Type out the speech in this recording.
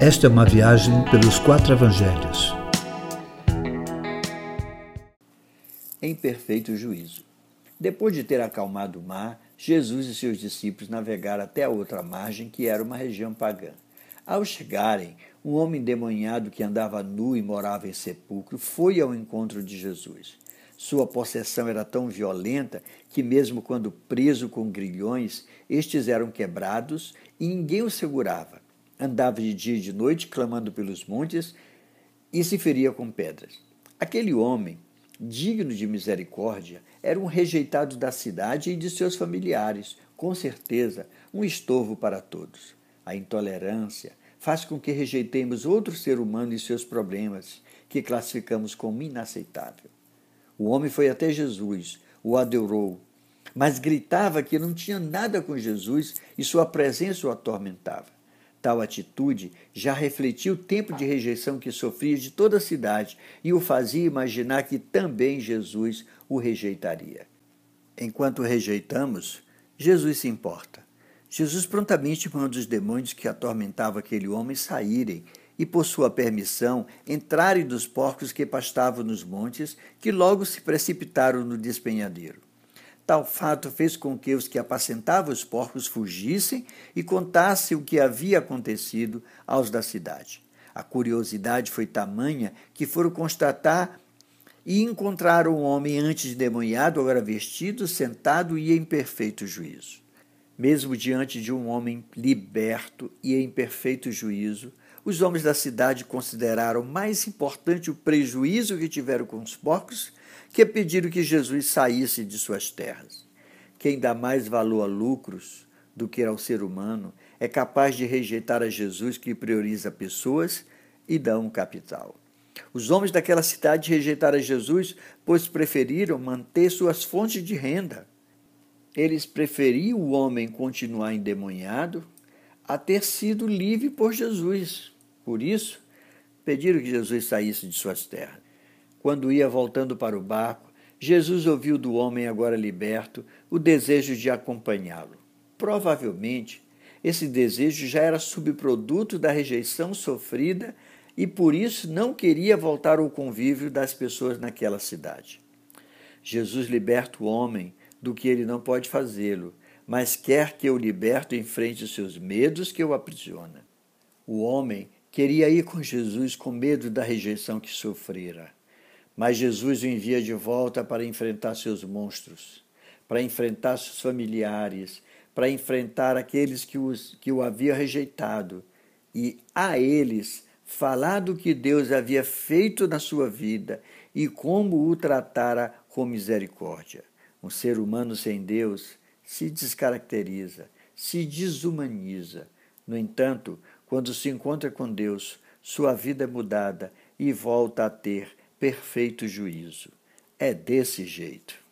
Esta é uma viagem pelos quatro evangelhos. Em perfeito juízo. Depois de ter acalmado o mar, Jesus e seus discípulos navegaram até a outra margem, que era uma região pagã. Ao chegarem, um homem endemoniado que andava nu e morava em sepulcro foi ao encontro de Jesus. Sua possessão era tão violenta que, mesmo quando preso com grilhões, estes eram quebrados e ninguém o segurava. Andava de dia e de noite, clamando pelos montes, e se feria com pedras. Aquele homem, digno de misericórdia, era um rejeitado da cidade e de seus familiares, com certeza um estorvo para todos. A intolerância faz com que rejeitemos outro ser humano e seus problemas, que classificamos como inaceitável. O homem foi até Jesus, o adorou, mas gritava que não tinha nada com Jesus e sua presença o atormentava. Tal atitude já refletia o tempo de rejeição que sofria de toda a cidade e o fazia imaginar que também Jesus o rejeitaria. Enquanto rejeitamos, Jesus se importa. Jesus prontamente manda os demônios que atormentavam aquele homem saírem e, por sua permissão, entrarem dos porcos que pastavam nos montes, que logo se precipitaram no despenhadeiro. Tal fato fez com que os que apacentavam os porcos fugissem e contassem o que havia acontecido aos da cidade. A curiosidade foi tamanha que foram constatar e encontraram um homem antes demoniado, agora vestido, sentado e em perfeito juízo. Mesmo diante de um homem liberto e em perfeito juízo, os homens da cidade consideraram mais importante o prejuízo que tiveram com os porcos que pediram que Jesus saísse de suas terras. Quem dá mais valor a lucros do que ao ser humano é capaz de rejeitar a Jesus que prioriza pessoas e dá um capital. Os homens daquela cidade rejeitaram Jesus, pois preferiram manter suas fontes de renda. Eles preferiam o homem continuar endemoniado a ter sido livre por Jesus. Por isso, pediram que Jesus saísse de suas terras. Quando ia voltando para o barco, Jesus ouviu do homem agora liberto o desejo de acompanhá-lo. Provavelmente, esse desejo já era subproduto da rejeição sofrida e por isso não queria voltar ao convívio das pessoas naquela cidade. Jesus liberta o homem do que ele não pode fazê-lo, mas quer que eu liberto em frente aos seus medos que o aprisiona. O homem Queria ir com Jesus com medo da rejeição que sofrera. Mas Jesus o envia de volta para enfrentar seus monstros, para enfrentar seus familiares, para enfrentar aqueles que, os, que o havia rejeitado e a eles falar do que Deus havia feito na sua vida e como o tratara com misericórdia. Um ser humano sem Deus se descaracteriza, se desumaniza. No entanto, quando se encontra com Deus, sua vida é mudada e volta a ter perfeito juízo. É desse jeito.